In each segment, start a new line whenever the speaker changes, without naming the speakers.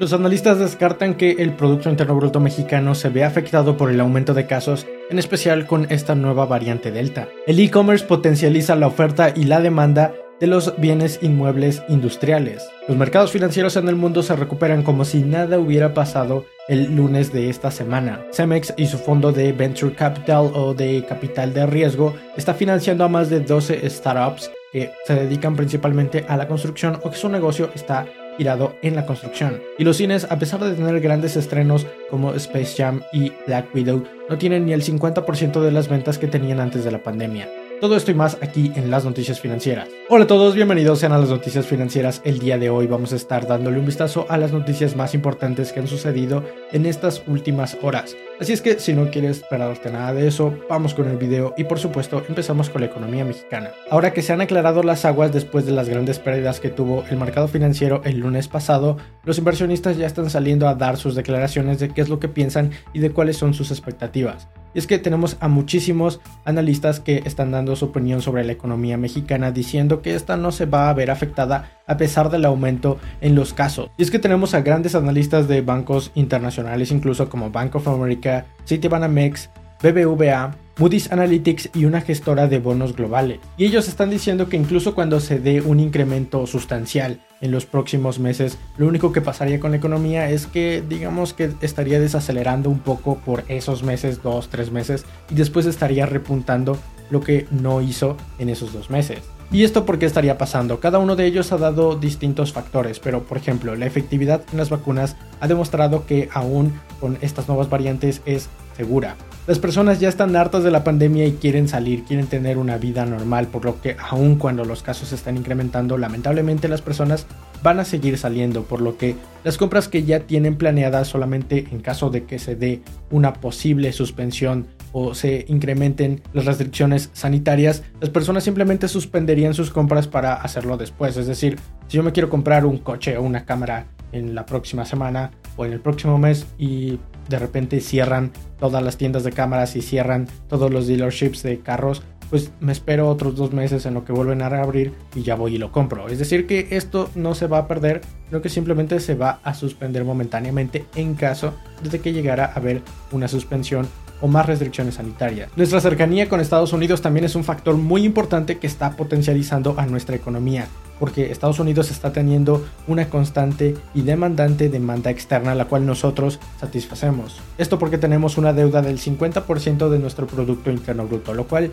Los analistas descartan que el Producto Interno Bruto mexicano se ve afectado por el aumento de casos, en especial con esta nueva variante Delta. El e-commerce potencializa la oferta y la demanda de los bienes inmuebles industriales. Los mercados financieros en el mundo se recuperan como si nada hubiera pasado el lunes de esta semana. Cemex y su fondo de Venture Capital o de capital de riesgo está financiando a más de 12 startups que se dedican principalmente a la construcción o que su negocio está girado en la construcción. Y los cines, a pesar de tener grandes estrenos como Space Jam y Black Widow, no tienen ni el 50% de las ventas que tenían antes de la pandemia. Todo esto y más aquí en las noticias financieras. Hola a todos, bienvenidos sean a las noticias financieras. El día de hoy vamos a estar dándole un vistazo a las noticias más importantes que han sucedido en estas últimas horas. Así es que si no quieres esperarte nada de eso, vamos con el video y por supuesto empezamos con la economía mexicana. Ahora que se han aclarado las aguas después de las grandes pérdidas que tuvo el mercado financiero el lunes pasado, los inversionistas ya están saliendo a dar sus declaraciones de qué es lo que piensan y de cuáles son sus expectativas. Y es que tenemos a muchísimos analistas que están dando su opinión sobre la economía mexicana diciendo que esta no se va a ver afectada a pesar del aumento en los casos. Y es que tenemos a grandes analistas de bancos internacionales incluso como Bank of America, Citibanamex, BBVA, Moody's Analytics y una gestora de bonos globales. Y ellos están diciendo que incluso cuando se dé un incremento sustancial en los próximos meses, lo único que pasaría con la economía es que digamos que estaría desacelerando un poco por esos meses, dos, tres meses, y después estaría repuntando lo que no hizo en esos dos meses. ¿Y esto por qué estaría pasando? Cada uno de ellos ha dado distintos factores, pero por ejemplo, la efectividad en las vacunas ha demostrado que aún con estas nuevas variantes es segura. Las personas ya están hartas de la pandemia y quieren salir, quieren tener una vida normal, por lo que aun cuando los casos están incrementando, lamentablemente las personas van a seguir saliendo, por lo que las compras que ya tienen planeadas solamente en caso de que se dé una posible suspensión o se incrementen las restricciones sanitarias, las personas simplemente suspenderían sus compras para hacerlo después. Es decir, si yo me quiero comprar un coche o una cámara en la próxima semana o en el próximo mes y de repente cierran todas las tiendas de cámaras y cierran todos los dealerships de carros, pues me espero otros dos meses en lo que vuelven a reabrir y ya voy y lo compro. Es decir, que esto no se va a perder, sino que simplemente se va a suspender momentáneamente en caso de que llegara a haber una suspensión o más restricciones sanitarias. Nuestra cercanía con Estados Unidos también es un factor muy importante que está potencializando a nuestra economía, porque Estados Unidos está teniendo una constante y demandante demanda externa la cual nosotros satisfacemos. Esto porque tenemos una deuda del 50% de nuestro Producto Interno Bruto, lo cual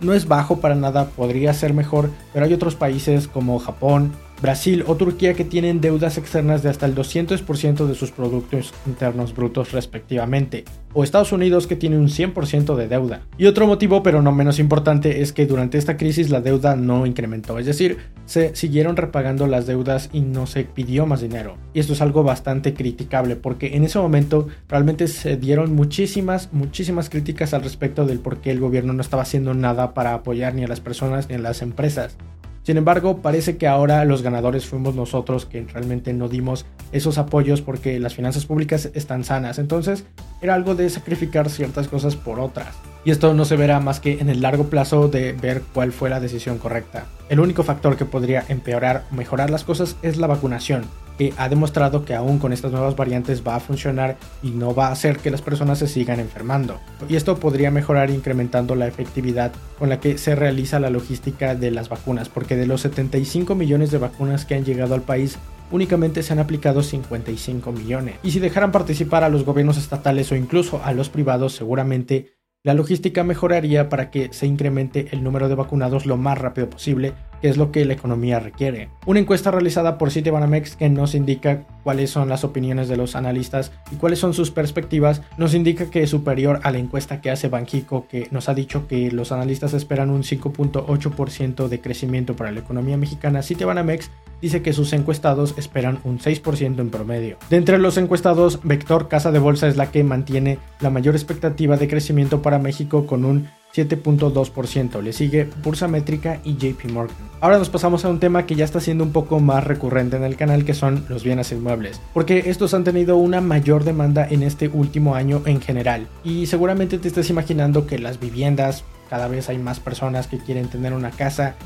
no es bajo para nada, podría ser mejor, pero hay otros países como Japón, Brasil o Turquía que tienen deudas externas de hasta el 200% de sus productos internos brutos respectivamente, o Estados Unidos que tiene un 100% de deuda. Y otro motivo, pero no menos importante, es que durante esta crisis la deuda no incrementó, es decir, se siguieron repagando las deudas y no se pidió más dinero. Y esto es algo bastante criticable porque en ese momento realmente se dieron muchísimas, muchísimas críticas al respecto del por qué el gobierno no estaba haciendo nada para apoyar ni a las personas ni a las empresas. Sin embargo, parece que ahora los ganadores fuimos nosotros que realmente no dimos esos apoyos porque las finanzas públicas están sanas. Entonces, era algo de sacrificar ciertas cosas por otras. Y esto no se verá más que en el largo plazo de ver cuál fue la decisión correcta. El único factor que podría empeorar o mejorar las cosas es la vacunación que ha demostrado que aún con estas nuevas variantes va a funcionar y no va a hacer que las personas se sigan enfermando. Y esto podría mejorar incrementando la efectividad con la que se realiza la logística de las vacunas, porque de los 75 millones de vacunas que han llegado al país, únicamente se han aplicado 55 millones. Y si dejaran participar a los gobiernos estatales o incluso a los privados, seguramente la logística mejoraría para que se incremente el número de vacunados lo más rápido posible, que es lo que la economía requiere. Una encuesta realizada por Citibanamex que nos indica cuáles son las opiniones de los analistas y cuáles son sus perspectivas, nos indica que es superior a la encuesta que hace Banjico, que nos ha dicho que los analistas esperan un 5.8% de crecimiento para la economía mexicana. Citibanamex dice que sus encuestados esperan un 6% en promedio. De entre los encuestados, Vector Casa de Bolsa es la que mantiene la mayor expectativa de crecimiento para México con un 7.2%. Le sigue Bursa Métrica y JP Morgan. Ahora nos pasamos a un tema que ya está siendo un poco más recurrente en el canal, que son los bienes inmuebles, porque estos han tenido una mayor demanda en este último año en general. Y seguramente te estés imaginando que las viviendas cada vez hay más personas que quieren tener una casa,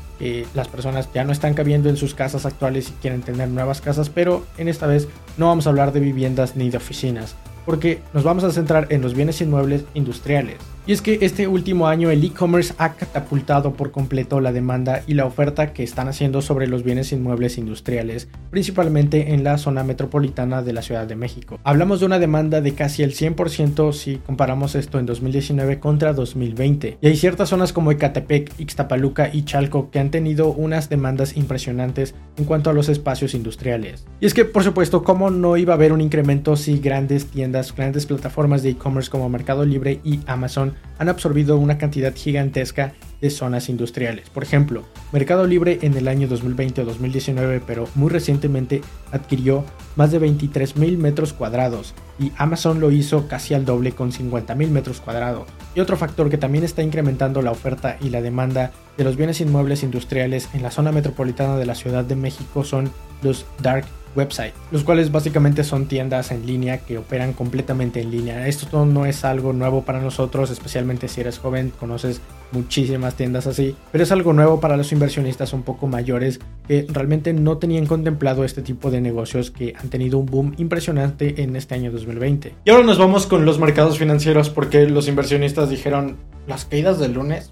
las personas ya no están cabiendo en sus casas actuales y quieren tener nuevas casas, pero en esta vez no vamos a hablar de viviendas ni de oficinas, porque nos vamos a centrar en los bienes inmuebles industriales. Y es que este último año el e-commerce ha catapultado por completo la demanda y la oferta que están haciendo sobre los bienes inmuebles industriales, principalmente en la zona metropolitana de la Ciudad de México. Hablamos de una demanda de casi el 100% si comparamos esto en 2019 contra 2020. Y hay ciertas zonas como Ecatepec, Ixtapaluca y Chalco que han tenido unas demandas impresionantes en cuanto a los espacios industriales. Y es que, por supuesto, ¿cómo no iba a haber un incremento si grandes tiendas, grandes plataformas de e-commerce como Mercado Libre y Amazon han absorbido una cantidad gigantesca de zonas industriales. Por ejemplo, Mercado Libre en el año 2020 o 2019, pero muy recientemente adquirió más de 23 mil metros cuadrados y Amazon lo hizo casi al doble con 50 mil metros cuadrados. Y otro factor que también está incrementando la oferta y la demanda de los bienes inmuebles industriales en la zona metropolitana de la Ciudad de México son los dark website, los cuales básicamente son tiendas en línea que operan completamente en línea. Esto no es algo nuevo para nosotros, especialmente si eres joven, conoces muchísimas tiendas así, pero es algo nuevo para los inversionistas un poco mayores que realmente no tenían contemplado este tipo de negocios que han tenido un boom impresionante en este año 2020. Y ahora nos vamos con los mercados financieros porque los inversionistas dijeron, las caídas del lunes,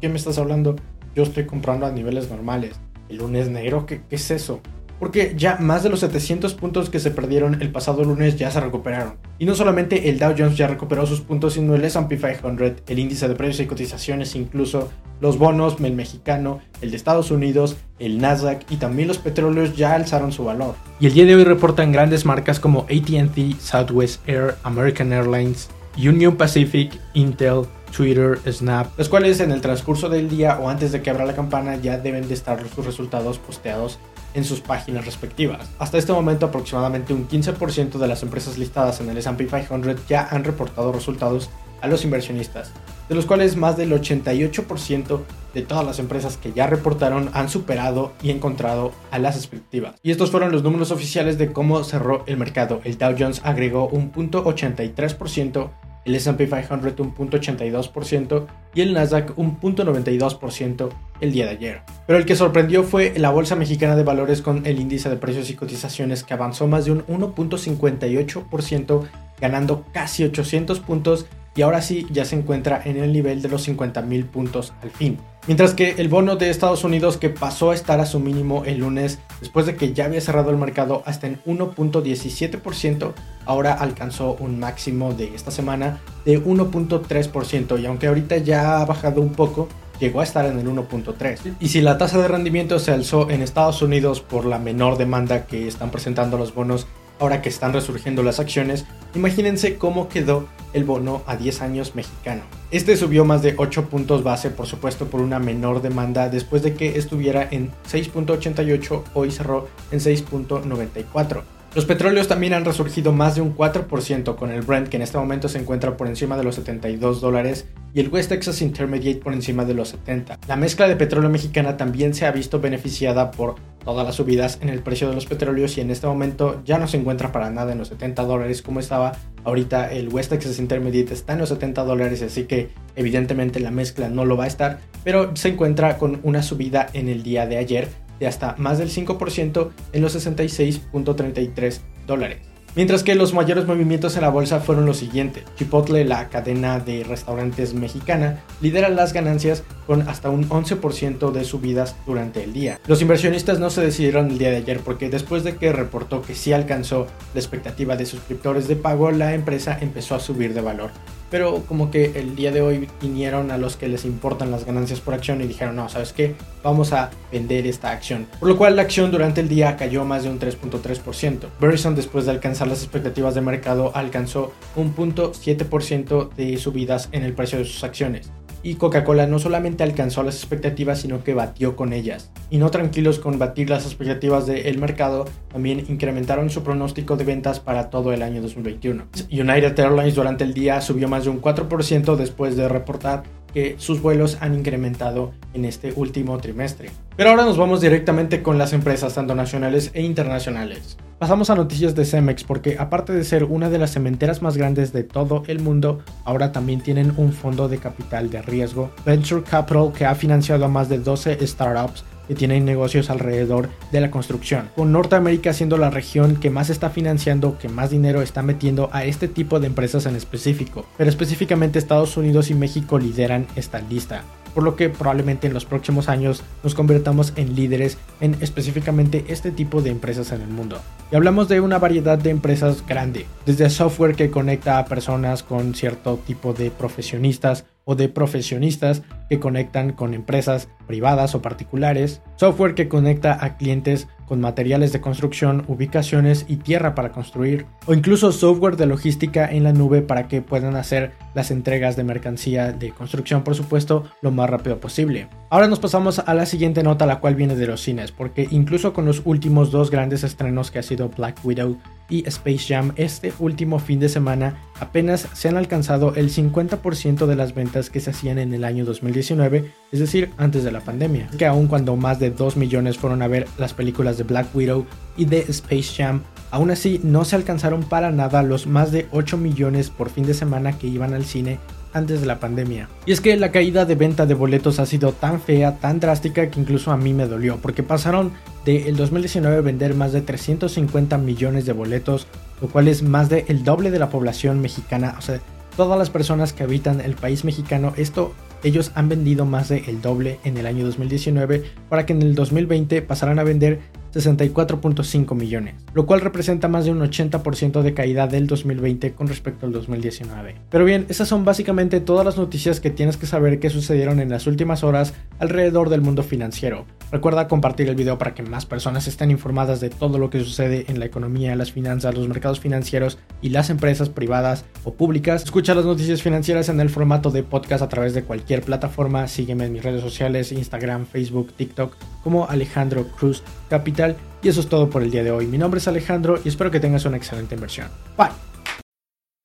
¿qué me estás hablando? Yo estoy comprando a niveles normales. El lunes negro, ¿qué, qué es eso? Porque ya más de los 700 puntos que se perdieron el pasado lunes ya se recuperaron. Y no solamente el Dow Jones ya recuperó sus puntos, sino el S&P 500, el índice de precios y cotizaciones, incluso los bonos, el mexicano, el de Estados Unidos, el Nasdaq y también los petróleos ya alzaron su valor. Y el día de hoy reportan grandes marcas como AT&T, Southwest Air, American Airlines, Union Pacific, Intel, Twitter, Snap, los cuales en el transcurso del día o antes de que abra la campana ya deben de estar sus resultados posteados en sus páginas respectivas. Hasta este momento aproximadamente un 15% de las empresas listadas en el S&P 500 ya han reportado resultados a los inversionistas, de los cuales más del 88% de todas las empresas que ya reportaron han superado y encontrado a las expectativas. Y estos fueron los números oficiales de cómo cerró el mercado. El Dow Jones agregó un punto 83%, el S&P 500 un punto 82% y el Nasdaq un punto 92% el día de ayer. Pero el que sorprendió fue la Bolsa Mexicana de Valores con el índice de precios y cotizaciones que avanzó más de un 1.58% ganando casi 800 puntos y ahora sí ya se encuentra en el nivel de los 50 mil puntos al fin. Mientras que el bono de Estados Unidos que pasó a estar a su mínimo el lunes después de que ya había cerrado el mercado hasta en 1.17%, ahora alcanzó un máximo de esta semana de 1.3% y aunque ahorita ya ha bajado un poco, llegó a estar en el 1.3. Y si la tasa de rendimiento se alzó en Estados Unidos por la menor demanda que están presentando los bonos ahora que están resurgiendo las acciones, imagínense cómo quedó el bono a 10 años mexicano. Este subió más de 8 puntos base, por supuesto, por una menor demanda después de que estuviera en 6.88, hoy cerró en 6.94. Los petróleos también han resurgido más de un 4% con el Brent que en este momento se encuentra por encima de los 72 dólares y el West Texas Intermediate por encima de los 70. La mezcla de petróleo mexicana también se ha visto beneficiada por todas las subidas en el precio de los petróleos y en este momento ya no se encuentra para nada en los 70 dólares como estaba. Ahorita el West Texas Intermediate está en los 70 dólares así que evidentemente la mezcla no lo va a estar, pero se encuentra con una subida en el día de ayer de hasta más del 5% en los 66.33 dólares. Mientras que los mayores movimientos en la bolsa fueron los siguientes. Chipotle, la cadena de restaurantes mexicana, lidera las ganancias con hasta un 11% de subidas durante el día. Los inversionistas no se decidieron el día de ayer porque después de que reportó que sí alcanzó la expectativa de suscriptores de pago, la empresa empezó a subir de valor pero como que el día de hoy vinieron a los que les importan las ganancias por acción y dijeron, no, ¿sabes qué? Vamos a vender esta acción. Por lo cual la acción durante el día cayó más de un 3.3%. Verizon después de alcanzar las expectativas de mercado alcanzó un 0.7% de subidas en el precio de sus acciones y Coca-Cola no solamente alcanzó las expectativas, sino que batió con ellas. Y no tranquilos con batir las expectativas del mercado, también incrementaron su pronóstico de ventas para todo el año 2021. United Airlines durante el día subió más de un 4% después de reportar que sus vuelos han incrementado en este último trimestre. Pero ahora nos vamos directamente con las empresas tanto nacionales e internacionales. Pasamos a noticias de Cemex porque aparte de ser una de las cementeras más grandes de todo el mundo, ahora también tienen un fondo de capital de riesgo, Venture Capital, que ha financiado a más de 12 startups que tienen negocios alrededor de la construcción, con Norteamérica siendo la región que más está financiando, que más dinero está metiendo a este tipo de empresas en específico, pero específicamente Estados Unidos y México lideran esta lista. Por lo que probablemente en los próximos años nos convertamos en líderes en específicamente este tipo de empresas en el mundo. Y hablamos de una variedad de empresas grande, desde software que conecta a personas con cierto tipo de profesionistas o de profesionistas que conectan con empresas privadas o particulares, software que conecta a clientes con materiales de construcción, ubicaciones y tierra para construir, o incluso software de logística en la nube para que puedan hacer las entregas de mercancía de construcción, por supuesto, lo más rápido posible. Ahora nos pasamos a la siguiente nota, la cual viene de los cines, porque incluso con los últimos dos grandes estrenos que ha sido Black Widow y Space Jam este último fin de semana apenas se han alcanzado el 50% de las ventas que se hacían en el año 2019, es decir, antes de la pandemia. Que aun cuando más de 2 millones fueron a ver las películas de Black Widow y de Space Jam, aún así no se alcanzaron para nada los más de 8 millones por fin de semana que iban al cine antes de la pandemia. Y es que la caída de venta de boletos ha sido tan fea, tan drástica que incluso a mí me dolió, porque pasaron de el 2019 vender más de 350 millones de boletos, lo cual es más del el doble de la población mexicana, o sea, todas las personas que habitan el país mexicano, esto ellos han vendido más del el doble en el año 2019 para que en el 2020 pasaran a vender 64.5 millones, lo cual representa más de un 80% de caída del 2020 con respecto al 2019. Pero bien, esas son básicamente todas las noticias que tienes que saber que sucedieron en las últimas horas alrededor del mundo financiero. Recuerda compartir el video para que más personas estén informadas de todo lo que sucede en la economía, las finanzas, los mercados financieros y las empresas privadas o públicas. Escucha las noticias financieras en el formato de podcast a través de cualquier plataforma. Sígueme en mis redes sociales, Instagram, Facebook, TikTok como Alejandro Cruz Capital. Y eso es todo por el día de hoy. Mi nombre es Alejandro y espero que tengas una excelente inversión. Bye.